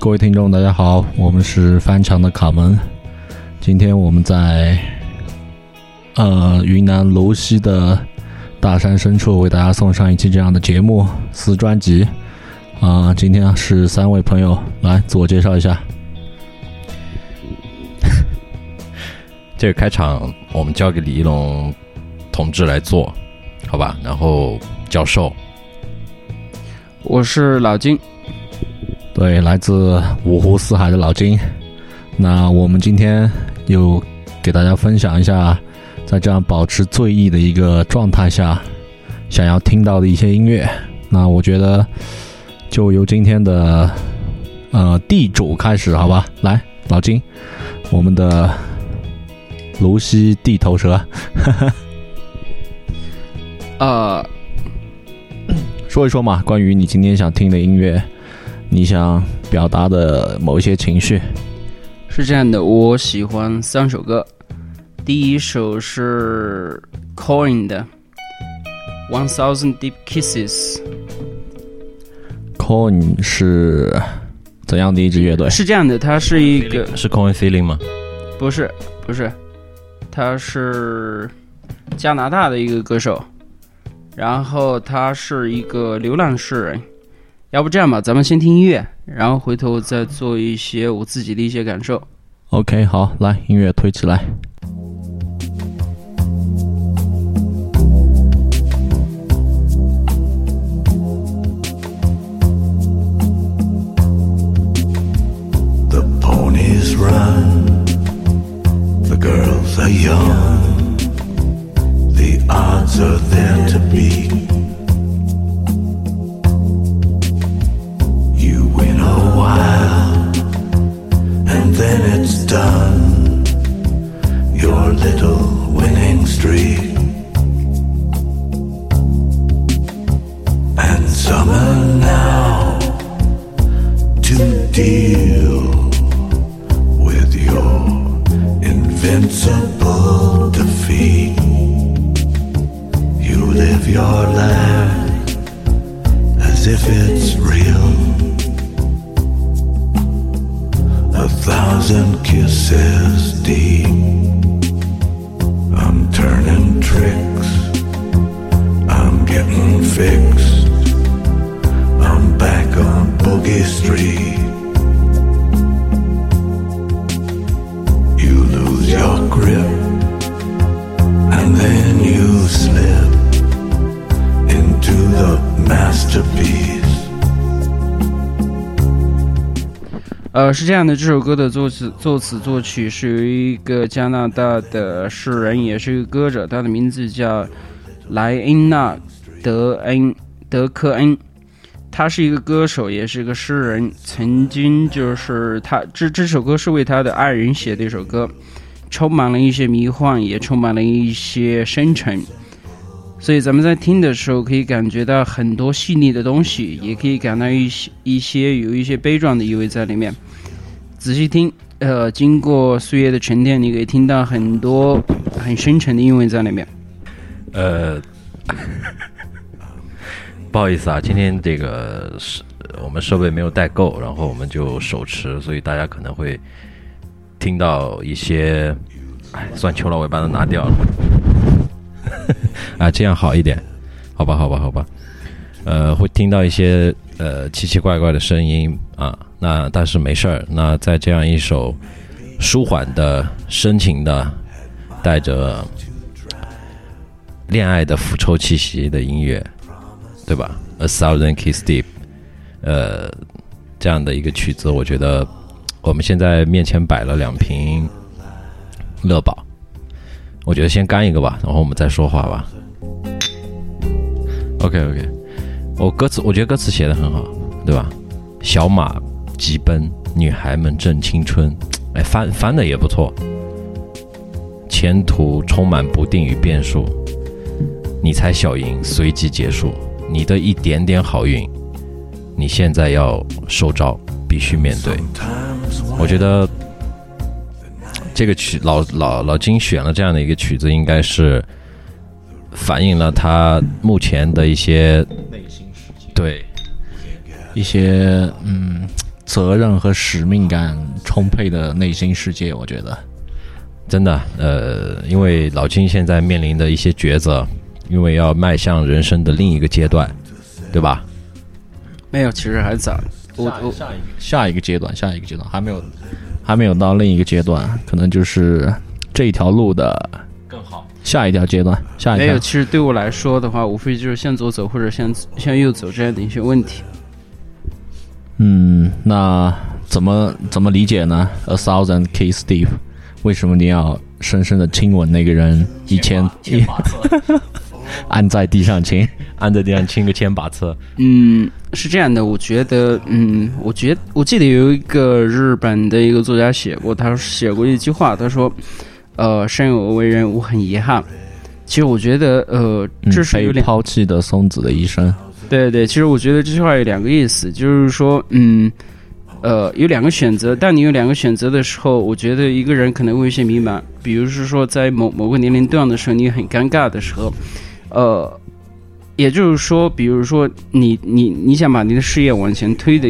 各位听众，大家好，我们是翻墙的卡门。今天我们在呃云南泸溪的大山深处为大家送上一期这样的节目撕专辑啊、今天是三位朋友来自我介绍一下。这个开场我们交给李一龙同志来做，好吧？然后教授，我是老金，对，来自五湖四海的老金。那我们今天又给大家分享一下，在这样保持醉意的一个状态下，想要听到的一些音乐。那我觉得就由今天的呃地主开始，好吧？来，老金，我们的泸溪地头蛇，呃，说一说嘛，关于你今天想听的音乐，你想表达的某一些情绪。是这样的，我喜欢三首歌，第一首是 Coin 的《One Thousand Deep Kisses》，Coin 是怎样的一支乐队？是这样的，它是一个是 Coin Feeling 吗？不是不是，他是加拿大的一个歌手，然后他是一个流浪诗人。要不这样吧，咱们先听音乐，然后回头再做一些我自己的一些感受。OK，好，来音乐推起来。The ponies run, the girls are young, the odds are there to beat. It's done. Your little winning streak. 是这样的，这首歌的作词、作词、作曲是由一个加拿大的诗人，也是一个歌者，他的名字叫莱恩纳德恩德科恩。他是一个歌手，也是一个诗人。曾经就是他这这首歌是为他的爱人写的一首歌，充满了一些迷幻，也充满了一些深沉。所以咱们在听的时候，可以感觉到很多细腻的东西，也可以感到一些一些有一些悲壮的意味在里面。仔细听，呃，经过岁月的沉淀，你可以听到很多很深沉的意味在里面。呃，不好意思啊，今天这个是我们设备没有带够，然后我们就手持，所以大家可能会听到一些，哎，算求老尾巴都拿掉了，啊，这样好一点，好吧，好吧，好吧，呃，会听到一些呃奇奇怪怪的声音啊，那但是没事儿，那在这样一首舒缓的、深情的，带着恋爱的腐臭气息的音乐，对吧？A Thousand Kiss Deep，呃，这样的一个曲子，我觉得我们现在面前摆了两瓶乐宝，我觉得先干一个吧，然后我们再说话吧。OK OK，我歌词我觉得歌词写的很好，对吧？小马急奔，女孩们正青春，哎，翻翻的也不错。前途充满不定与变数，你猜小赢随即结束。你的一点点好运，你现在要收招，必须面对。我觉得这个曲老老老金选了这样的一个曲子，应该是反映了他目前的一些对一些嗯责任和使命感充沛的内心世界。我觉得，真的，呃，因为老金现在面临的一些抉择，因为要迈向人生的另一个阶段，对吧？没有，其实还早。我我下一个下一个阶段，下一个阶段还没有，还没有到另一个阶段，可能就是这一条路的更好。下一条阶段，下一条没有，其实对我来说的话，无非就是向左走或者向向右走这样的一些问题。嗯，那怎么怎么理解呢？A thousand kiss Steve，为什么你要深深的亲吻那个人一千一按在地上亲？按在地上亲个千把次，嗯，是这样的，我觉得，嗯，我觉我记得有一个日本的一个作家写过，他写过一句话，他说，呃，生而为人，我很遗憾。其实我觉得，呃，这是有被两抛弃的松子的一生。对对，其实我觉得这句话有两个意思，就是说，嗯，呃，有两个选择。当你有两个选择的时候，我觉得一个人可能会有些迷茫。比如是说，在某某个年龄段的时候，你很尴尬的时候，呃，也就是说，比如说你你你想把你的事业往前推的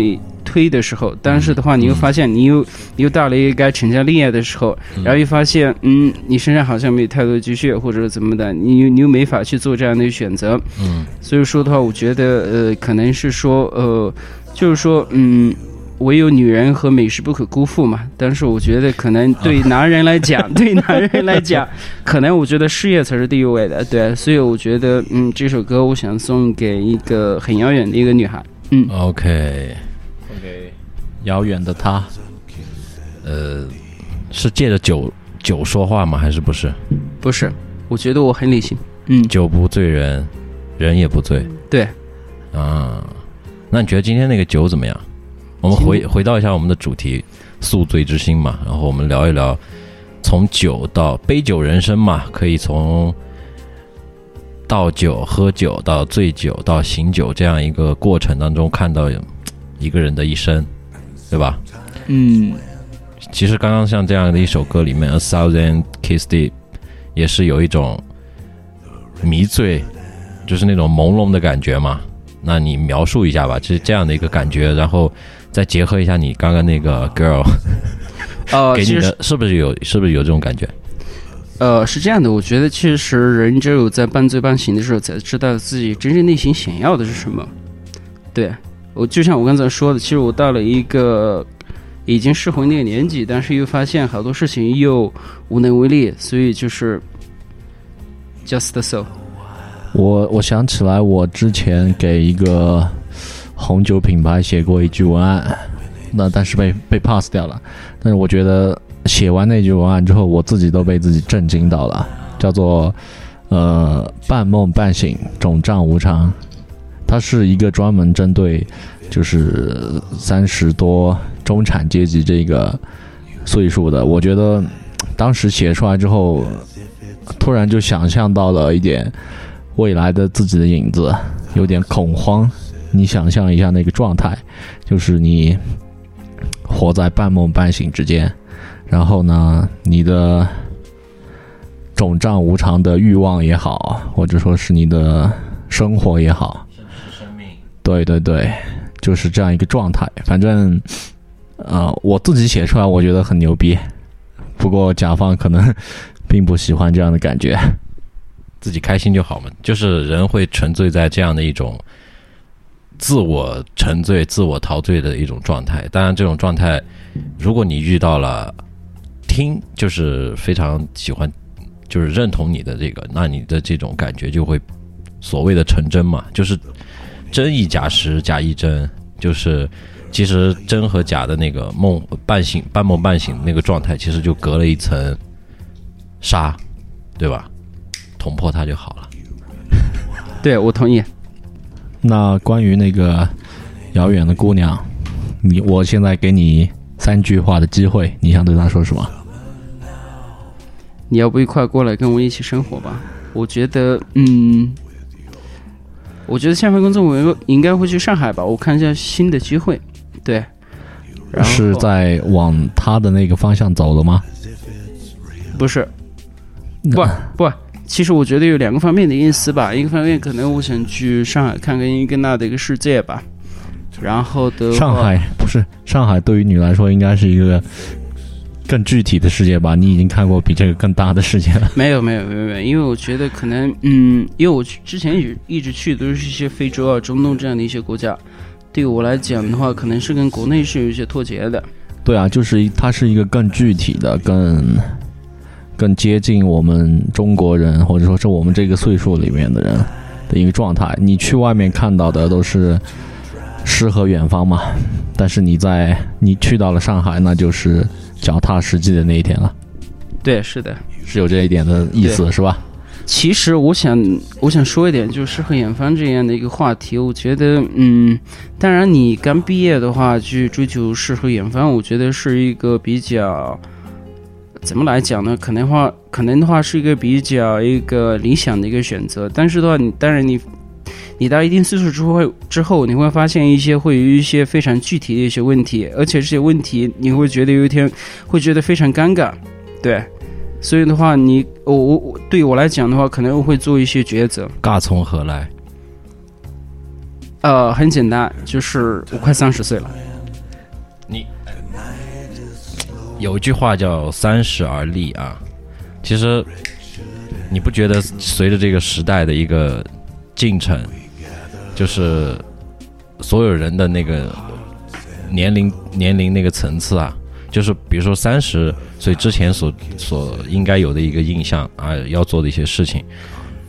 推的时候，但是的话，你又发现你又你又到了一个该成家立业的时候，然后又发现，嗯，你身上好像没有太多的积蓄或者怎么的，你又你又没法去做这样的选择。嗯，所以说的话，我觉得呃，可能是说呃，就是说嗯，唯有女人和美食不可辜负嘛。但是我觉得可能对 男人来讲，对男人来讲，可能我觉得事业才是第一位的。对，所以我觉得嗯，这首歌我想送给一个很遥远的一个女孩。嗯，OK，送给遥远的他。呃，是借着酒酒说话吗？还是不是？不是，我觉得我很理性。嗯，酒不醉人，人也不醉对，啊。那你觉得今天那个酒怎么样？我们回回到一下我们的主题“宿醉之心”嘛，然后我们聊一聊从酒到杯酒人生嘛，可以从倒酒、喝酒到醉酒到醒酒这样一个过程当中，看到一个人的一生，对吧？嗯，其实刚刚像这样的一首歌里面，《A Thousand Kiss Deep》也是有一种迷醉，就是那种朦胧的感觉嘛。那你描述一下吧，就是这样的一个感觉，然后再结合一下你刚刚那个 girl 呃，给你的，是不是有是不是有这种感觉？呃，是这样的，我觉得其实人只有在半醉半醒的时候，才知道自己真正内心想要的是什么。对我，就像我刚才说的，其实我到了一个已经适婚那个年纪，但是又发现好多事情又无能为力，所以就是 just so。我我想起来，我之前给一个红酒品牌写过一句文案，那但是被被 pass 掉了。但是我觉得写完那句文案之后，我自己都被自己震惊到了，叫做呃半梦半醒，肿胀无常。它是一个专门针对就是三十多中产阶级这个岁数的。我觉得当时写出来之后，突然就想象到了一点。未来的自己的影子，有点恐慌。你想象一下那个状态，就是你活在半梦半醒之间，然后呢，你的肿胀无常的欲望也好，或者说是你的生活也好，对对对，就是这样一个状态。反正，呃，我自己写出来，我觉得很牛逼。不过甲方可能并不喜欢这样的感觉。自己开心就好嘛。就是人会沉醉在这样的一种自我沉醉、自我陶醉的一种状态。当然，这种状态，如果你遇到了听，就是非常喜欢，就是认同你的这个，那你的这种感觉就会所谓的成真嘛，就是真亦假时，假亦真，就是。其实真和假的那个梦半醒、半梦半醒那个状态，其实就隔了一层纱，对吧？捅破它就好了。对我同意。那关于那个遥远的姑娘，你我现在给你三句话的机会，你想对她说什么？你要不一块过来跟我一起生活吧？我觉得，嗯，我觉得下份工作我应该会去上海吧，我看一下新的机会。对，然后是在往他的那个方向走了吗？不是不不，其实我觉得有两个方面的意思吧。一个方面可能我想去上海看看一个那的一个世界吧。然后的上海不是上海，对于你来说应该是一个更具体的世界吧？你已经看过比这个更大的世界了。没有没有没有没有，因为我觉得可能嗯，因为我去之前一直一直去的都是一些非洲啊、中东这样的一些国家，对我来讲的话，可能是跟国内是有一些脱节的。对啊，就是它是一个更具体的、更更接近我们中国人，或者说是我们这个岁数里面的人的一个状态。你去外面看到的都是诗和远方嘛，但是你在你去到了上海，那就是脚踏实地的那一天了，对，是的。是有这一点的意思，是吧？其实我想，我想说一点，就是诗和远方这样的一个话题，我觉得，嗯，当然你刚毕业的话去追求诗和远方，我觉得是一个比较，怎么来讲呢？可能话，可能的话是一个比较一个理想的一个选择。但是的话，你当然你，你到一定岁数之后，之后你会发现一些会有一些非常具体的一些问题，而且这些问题你会觉得有一天会觉得非常尴尬，对。所以的话，你我我我对我来讲的话，可能会做一些抉择。尬从何来？呃，很简单，就是我快三十岁了。你有一句话叫“三十而立”啊，其实你不觉得随着这个时代的一个进程，就是所有人的那个年龄年龄那个层次啊，就是比如说三十岁之前所所应该有的一个印象啊，要做的一些事情，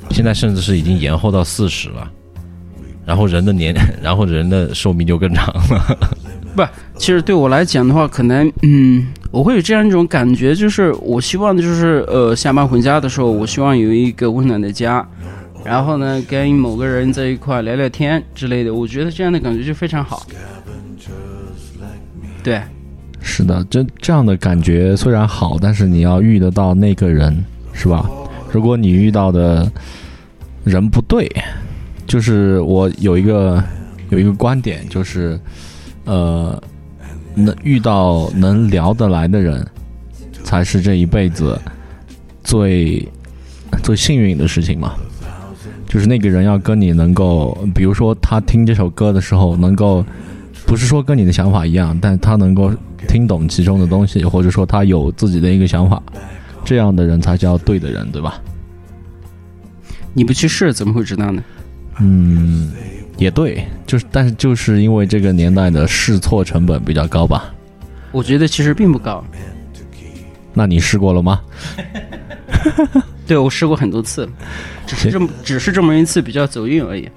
现在甚至是已经延后到四十了。然后人的年，然后人的寿命就更长了。不，其实对我来讲的话，可能嗯，我会有这样一种感觉，就是我希望就是呃，下班回家的时候，我希望有一个温暖的家，然后呢，跟某个人在一块聊聊天之类的，我觉得这样的感觉就非常好。对，是的，这这样的感觉虽然好，但是你要遇得到那个人，是吧？如果你遇到的人不对，就是我有一个有一个观点，就是呃，能遇到能聊得来的人，才是这一辈子最最幸运的事情嘛。就是那个人要跟你能够，比如说他听这首歌的时候，能够不是说跟你的想法一样，但他能够听懂其中的东西，或者说他有自己的一个想法，这样的人才叫对的人，对吧？你不去试怎么会知道呢？嗯，也对，就是但是就是因为这个年代的试错成本比较高吧？我觉得其实并不高。那你试过了吗？对我试过很多次，只是这么只是这么一次比较走运而已。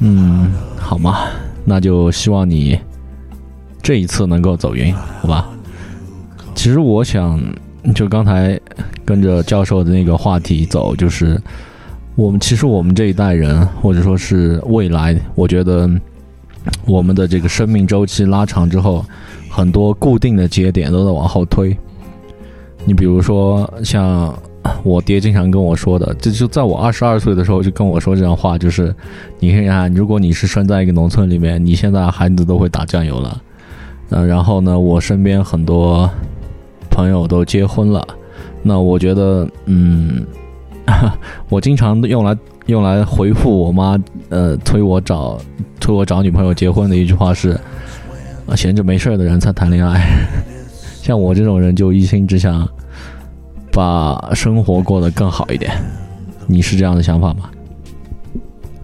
嗯，好嘛，那就希望你这一次能够走运，好吧？其实我想，就刚才跟着教授的那个话题走，就是我们其实我们这一代人，或者说是未来，我觉得我们的这个生命周期拉长之后，很多固定的节点都在往后推。你比如说像我爹经常跟我说的，这就在我二十二岁的时候就跟我说这样话，就是你看看，如果你是生在一个农村里面，你现在孩子都会打酱油了。呃，然后呢，我身边很多朋友都结婚了，那我觉得，嗯，我经常用来用来回复我妈，呃，催我找催我找女朋友结婚的一句话是：闲着没事儿的人才谈恋爱。像我这种人就一心只想把生活过得更好一点。你是这样的想法吗？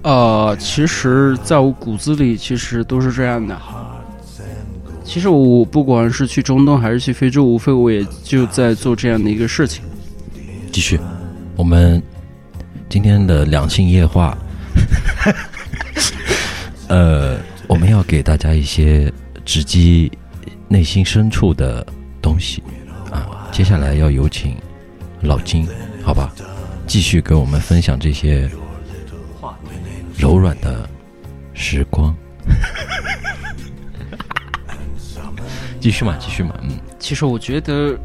呃，其实在我骨子里其实都是这样的。其实我不管是去中东还是去非洲，无非我也就在做这样的一个事情。继续，我们今天的两性夜话，呃，我们要给大家一些直击内心深处的东西啊。接下来要有请老金，好吧，继续给我们分享这些柔软的时光。继续嘛，继续嘛，嗯。其实我觉得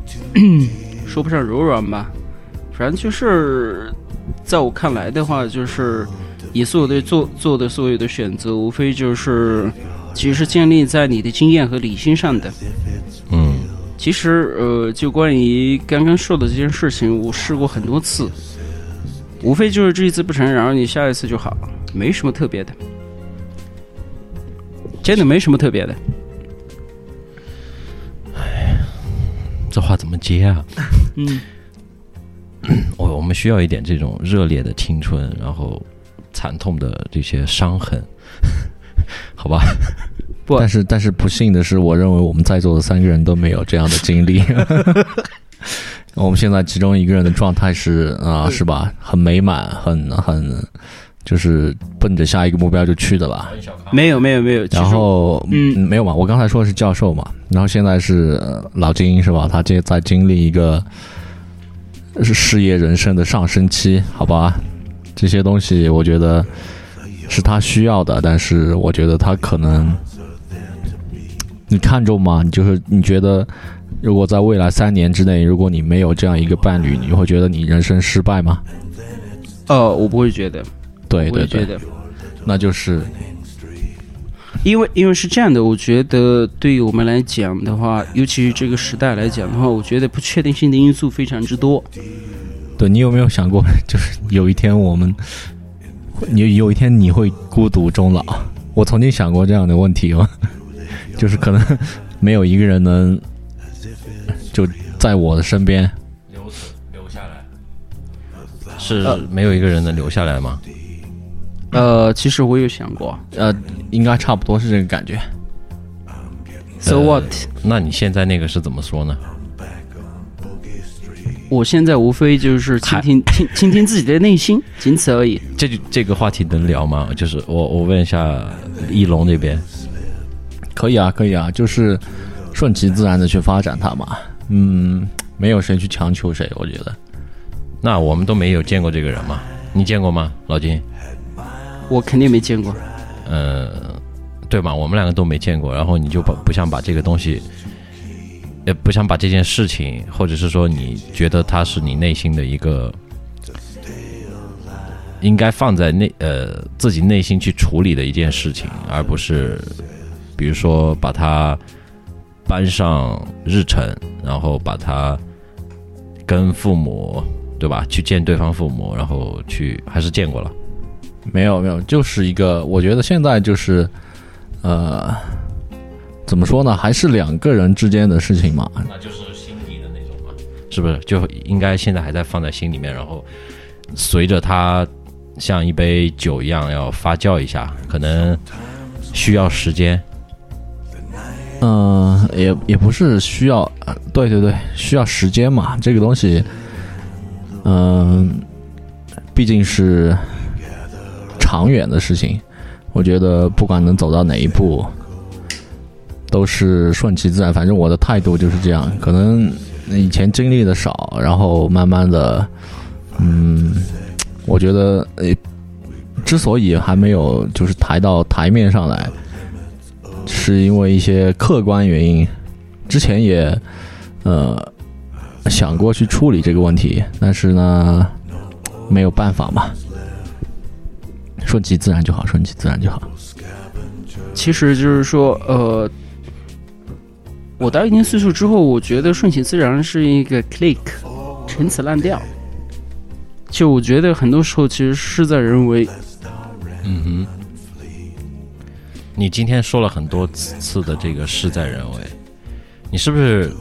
说不上柔软吧，反正就是在我看来的话，就是你所有的做做的所有的选择，无非就是其实是建立在你的经验和理性上的。嗯，其实呃，就关于刚刚说的这件事情，我试过很多次，无非就是这一次不成，然后你下一次就好了，没什么特别的。真的没什么特别的。哎这话怎么接啊？嗯，我我们需要一点这种热烈的青春，然后惨痛的这些伤痕，好吧？不但是但是不幸的是，我认为我们在座的三个人都没有这样的经历。我们现在其中一个人的状态是啊、是吧？很美满，很很就是奔着下一个目标就去的吧。没有没有没有。然后嗯没有嘛，我刚才说的是教授嘛，然后现在是呃老金是吧？他这在经历一个是事业人生的上升期，好吧？这些东西我觉得是他需要的，但是我觉得他可能你看重吗？你就是你觉得，如果在未来三年之内，如果你没有这样一个伴侣，你会觉得你人生失败吗？呃，我不会觉得，对对对，那就是因为因为是这样的，我觉得对于我们来讲的话，尤其是这个时代来讲的话，我觉得不确定性的因素非常之多。对你有没有想过，就是有一天我们，你有一天你会孤独终老？我曾经想过这样的问题哦，就是可能 没有一个人能就在我的身边。留留下来，是没有一个人能留下来吗？呃，其实我有想过呃，应该差不多是这个感觉。，so 呃 what？那你现在那个是怎么说呢？我现在无非就是倾听倾倾听自己的内心，仅此而已。这就这个话题能聊吗？就是我我问一下一龙那边，可以啊，可以啊，就是顺其自然的去发展它嘛。嗯，没有谁去强求谁，我觉得。那我们都没有见过这个人嘛？你见过吗，老金？我肯定没见过。呃，对嘛？我们两个都没见过，然后你就不不想把这个东西，也，不想把这件事情，或者是说你觉得它是你内心的一个，应该放在内呃自己内心去处理的一件事情，而不是比如说把它搬上日程，然后把它跟父母对吧去见对方父母，然后去还是见过了。没有没有，就是一个，我觉得现在就是，呃，怎么说呢，还是两个人之间的事情嘛。那就是心底的那种嘛，是不是？就应该现在还在放在心里面，然后随着它像一杯酒一样要发酵一下，可能需要时间。嗯、也也不是需要，对对对，需要时间嘛，这个东西，嗯、毕竟是长远的事情。我觉得不管能走到哪一步，都是顺其自然。反正我的态度就是这样。可能以前经历的少，然后慢慢的，嗯，我觉得，呃，之所以还没有就是抬到台面上来，是因为一些客观原因。之前也呃想过去处理这个问题，但是呢没有办法嘛，顺其自然就好，顺其自然就好。其实就是说，呃，我到一定岁数之后，我觉得顺其自然是一个 click，陈词滥调。就我觉得很多时候其实事在人为，嗯哼，你今天说了很多次的这个事在人为，你是不是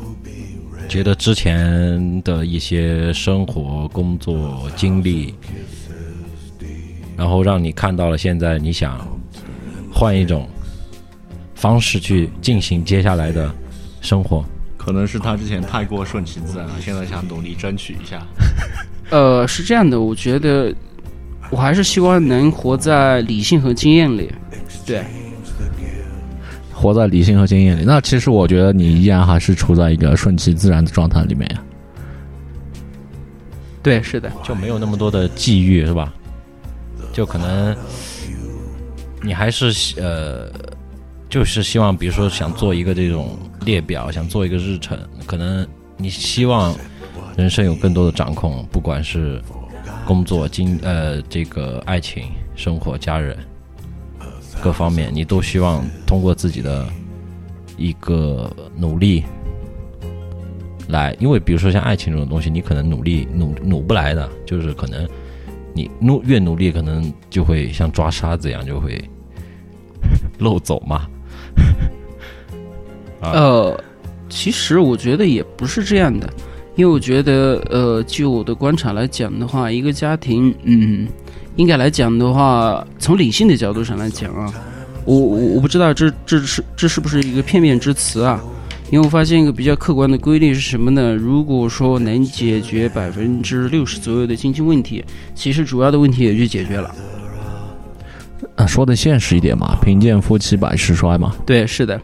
觉得之前的一些生活、工作经历，然后让你看到了现在你想换一种方式去进行接下来的生活？可能是他之前太过顺其自然了，现在想努力争取一下。呃，是这样的，我觉得我还是希望能活在理性和经验里。对，活在理性和经验里，那其实我觉得你依然还是处在一个顺其自然的状态里面呀。对，是的，就没有那么多的际遇，是吧？就可能你还是呃，就是希望，比如说想做一个这种列表，想做一个日程，可能你希望人生有更多的掌控，不管是工作、经呃这个爱情、生活、家人各方面，你都希望通过自己的一个努力来，因为比如说像爱情这种东西，你可能努力努努不来的，就是可能你努越努力，可能就会像抓沙子一样，就会 漏走嘛。呃，其实我觉得也不是这样的，因为我觉得，呃，就我的观察来讲的话，一个家庭，嗯，应该来讲的话，从理性的角度上来讲啊，我我我不知道这这是这是不是一个片面之词啊？因为我发现一个比较客观的规律是什么呢？如果说能解决百分之六十左右的经济问题，其实主要的问题也就解决了。啊，说的现实一点嘛，贫贱夫妻百事衰嘛。对，是的，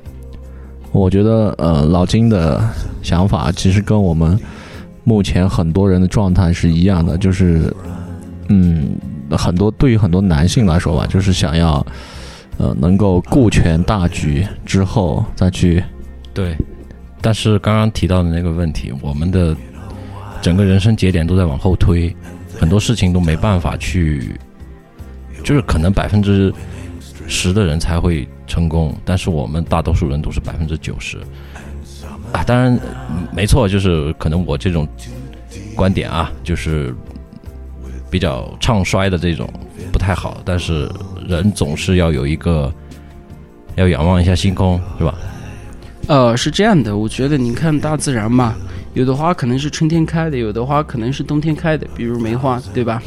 我觉得，呃，老金的想法其实跟我们目前很多人的状态是一样的，就是，嗯，很多对于很多男性来说吧，就是想要，呃，能够顾全大局之后再去，对，但是刚刚提到的那个问题，我们的整个人生节点都在往后推，很多事情都没办法去，就是可能百分之十的人才会成功，但是我们大多数人都是百分之九十。啊，当然没错，就是可能我这种观点啊，就是比较唱衰的这种不太好，但是人总是要有一个要仰望一下星空，是吧？呃，是这样的，我觉得你看大自然嘛，有的花可能是春天开的，有的花可能是冬天开的，比如梅花，对吧？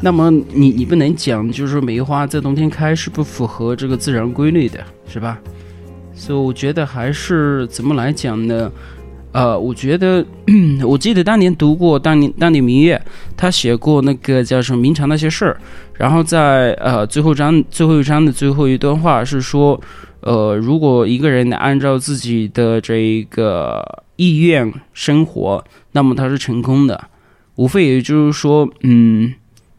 那么你你不能讲，就是说梅花在冬天开是不符合这个自然规律的，是吧？所以我觉得还是怎么来讲呢？呃，我觉得 我记得当年读过当年当年明月，他写过那个叫什么《明朝那些事儿》，然后在呃最后章最后一章的最后一段话是说，呃，如果一个人按照自己的这个意愿生活，那么他是成功的。无非也就是说，嗯，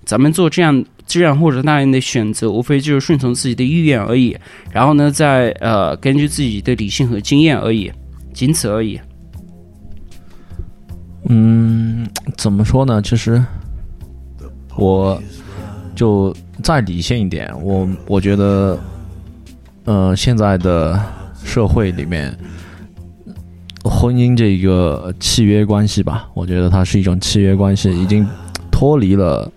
咱们做这样这样或者那样的选择，无非就是顺从自己的意愿而已。然后呢，再呃根据自己的理性和经验而已，仅此而已。嗯，怎么说呢？其实我就再理性一点，我我觉得，呃，现在的社会里面，婚姻这个契约关系吧，我觉得它是一种契约关系，已经脱离了，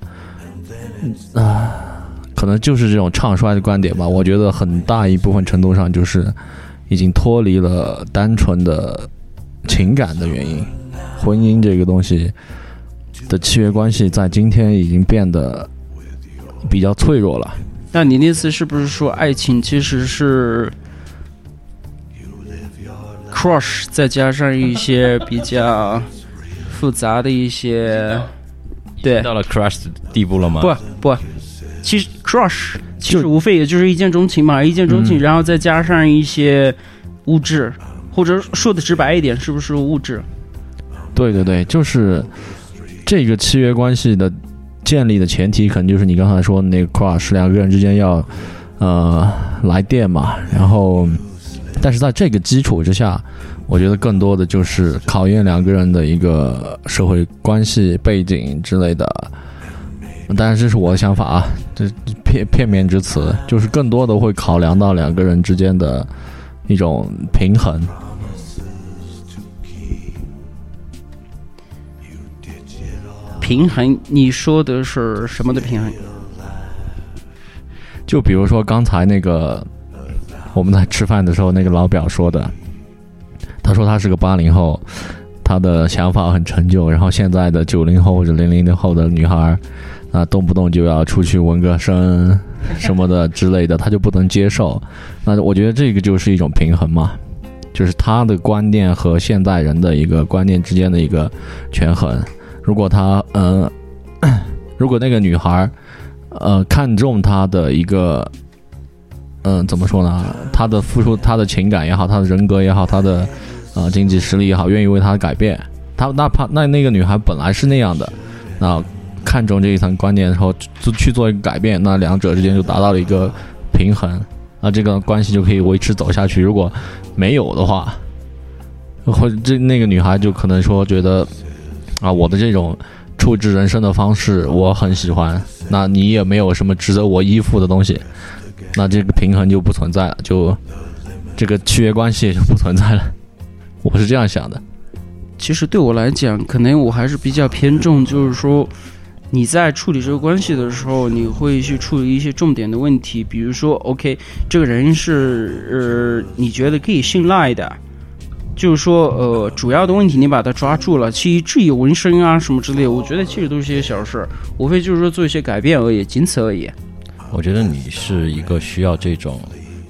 啊、可能就是这种唱衰的观点吧。我觉得很大一部分程度上就是已经脱离了单纯的情感的原因。婚姻这个东西的契约关系，在今天已经变得比较脆弱了。那你那次是不是说爱情其实是 crush 再加上一些比较复杂的一些，对，到了 crush 的地步了吗？不不，其实 crush 其实无非也就是一见钟情嘛，一见钟情，嗯然后再加上一些物质，或者说的直白一点，是不是物质？对对对，就是这个契约关系的建立的前提，可能就是你刚才说的那个 crush，两个人之间要呃来电嘛，然后，但是在这个基础之下，我觉得更多的就是考验两个人的一个社会关系背景之类的。当然，这是我的想法啊，这片片面之词，就是更多的会考量到两个人之间的一种平衡。平衡，你说的是什么的平衡？就比如说刚才那个我们在吃饭的时候，那个老表说的，他说他是个八零后，他的想法很陈旧，然后现在的九零后或者零零后的女孩儿啊，动不动就要出去纹个身什么的之类的，他就不能接受。那我觉得这个就是一种平衡嘛，就是他的观念和现代人的一个观念之间的一个权衡。如果他呃，如果那个女孩儿呃看重他的一个，嗯、怎么说呢？他的付出，他的情感也好，他的人格也好，他的呃经济实力也好，愿意为他改变。他哪怕那那个女孩本来是那样的，那看中这一层观念之后，就去做一个改变，那两者之间就达到了一个平衡，那这个关系就可以维持走下去。如果没有的话，或者这那个女孩就可能说觉得啊，我的这种处置人生的方式我很喜欢，那你也没有什么值得我依附的东西，那这个平衡就不存在了，就这个契约关系也就不存在了。我是这样想的。其实对我来讲，可能我还是比较偏重，就是说你在处理这个关系的时候，你会去处理一些重点的问题，比如说，OK，这个人是呃你觉得可以信赖的，就是说，呃，主要的问题你把它抓住了，其至于纹身啊什么之类，我觉得其实都是些小事，无非就是说做一些改变而已，仅此而已。我觉得你是一个需要这种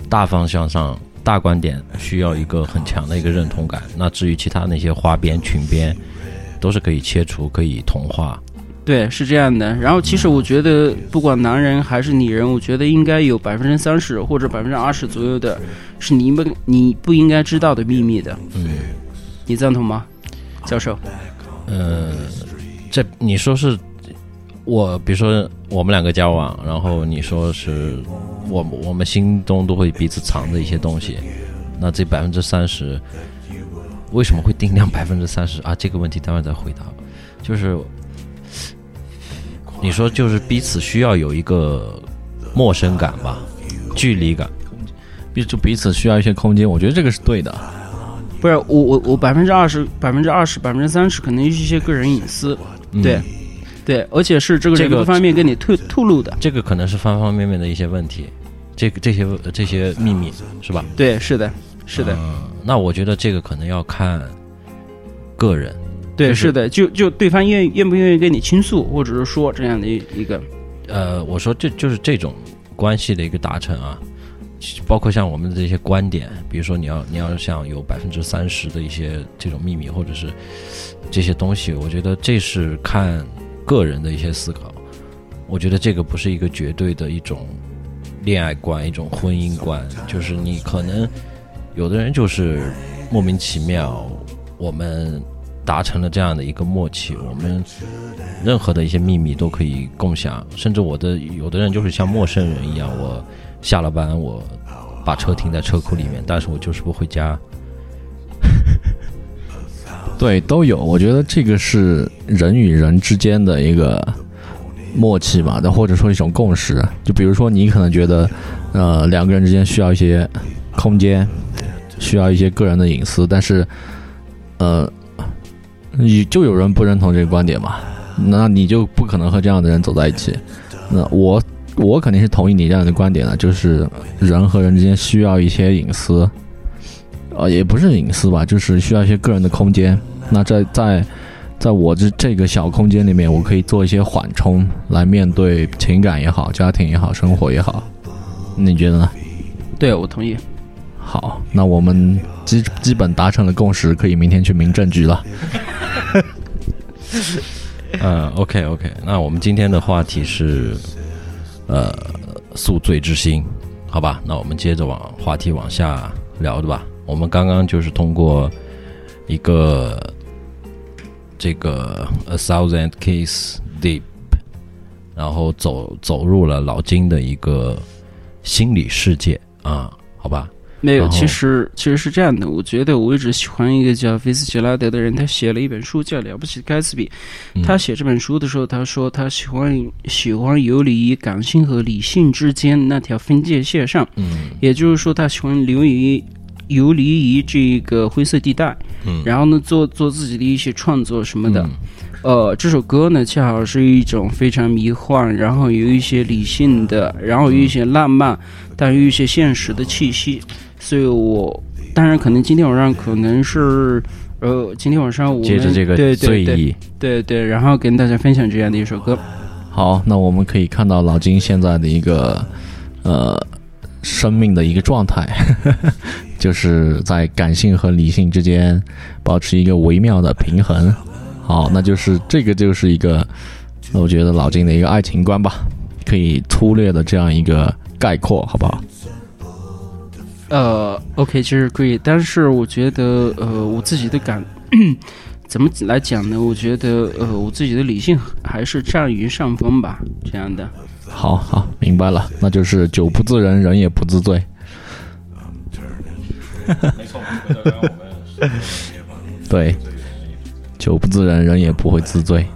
大方向上、大观点，需要一个很强的一个认同感。那至于其他那些花边、裙边，都是可以切除、可以同化。对，是这样的。然后，其实我觉得，不管男人还是女人，我觉得应该有百分之三十或者百分之二十左右的，是你们你不应该知道的秘密的。嗯，你赞同吗，教授？呃，这你说是我，比如说我们两个交往，然后你说是我我们心中都会彼此藏着一些东西，那这百分之三十为什么会定量百分之三十啊？这个问题待会再回答。就是你说就是彼此需要有一个陌生感吧，距离感。彼就彼此需要一些空间，我觉得这个是对的。不是我我我百分之二十百分之二十百分之三十可能是一些个人隐私，嗯对对，而且是这个人这个各方面跟你透透露的。这个可能是方方面面的一些问题，这个这些这些秘密是吧？对，是的，是的，嗯，那我觉得这个可能要看个人。对，就是是的，就就对方愿愿不愿意跟你倾诉，或者是说这样的一一个，呃，我说这就是这种关系的一个达成啊，包括像我们的这些观点，比如说你要你要想有百分之三十的一些这种秘密，或者是这些东西，我觉得这是看个人的一些思考。我觉得这个不是一个绝对的一种恋爱观，一种婚姻观，就是你可能有的人就是莫名其妙，我们达成了这样的一个默契，我们任何的一些秘密都可以共享，甚至我的有的人就是像陌生人一样，我下了班我把车停在车库里面，但是我就是不回家。对，都有。我觉得这个是人与人之间的一个默契吧，那或者说一种共识。就比如说，你可能觉得，呃，两个人之间需要一些空间，需要一些个人的隐私，但是，呃，你就有人不认同这个观点嘛，那你就不可能和这样的人走在一起。那我我肯定是同意你这样的观点的，就是人和人之间需要一些隐私。呃，也不是隐私吧，就是需要一些个人的空间。那在在在我这这个小空间里面，我可以做一些缓冲，来面对情感也好、家庭也好、生活也好。你觉得呢？对我同意。好，那我们基基本达成了共识，可以明天去民政局了。嗯，OK OK，那我们今天的话题是呃宿醉之心，好吧？那我们接着往话题往下聊的吧。我们刚刚就是通过一个这个 A Thousand Kiss Deep，然后走走入了老金的一个心理世界啊，好吧？没有，其实其实是这样的。我觉得我一直喜欢一个叫菲斯杰拉德的人，他写了一本书叫《了不起的盖茨比》。嗯他写这本书的时候，他说他喜欢喜欢游离于感性和理性之间那条分界线上，嗯也就是说，他喜欢流于游离于这个灰色地带，嗯，然后呢，做做自己的一些创作什么的。嗯呃，这首歌呢，恰好是一种非常迷幻，然后有一些理性的，然后有一些浪漫，但有一些现实的气息。所以我当然可能今天晚上可能是，呃，今天晚上我们接着这个对对对醉意，对对，然后跟大家分享这样的一首歌。好，那我们可以看到老金现在的一个呃生命的一个状态，就是在感性和理性之间保持一个微妙的平衡。好，那就是这个就是一个我觉得老金的一个爱情观吧，可以粗略的这样一个概括，好不好？呃，OK，其实可以，但是我觉得，呃，我自己的感 怎么来讲呢？我觉得，呃，我自己的理性还是占于上风吧，这样的。好好，明白了，那就是酒不自人，人也不自醉。没错，对，酒不自人，人也不会自醉。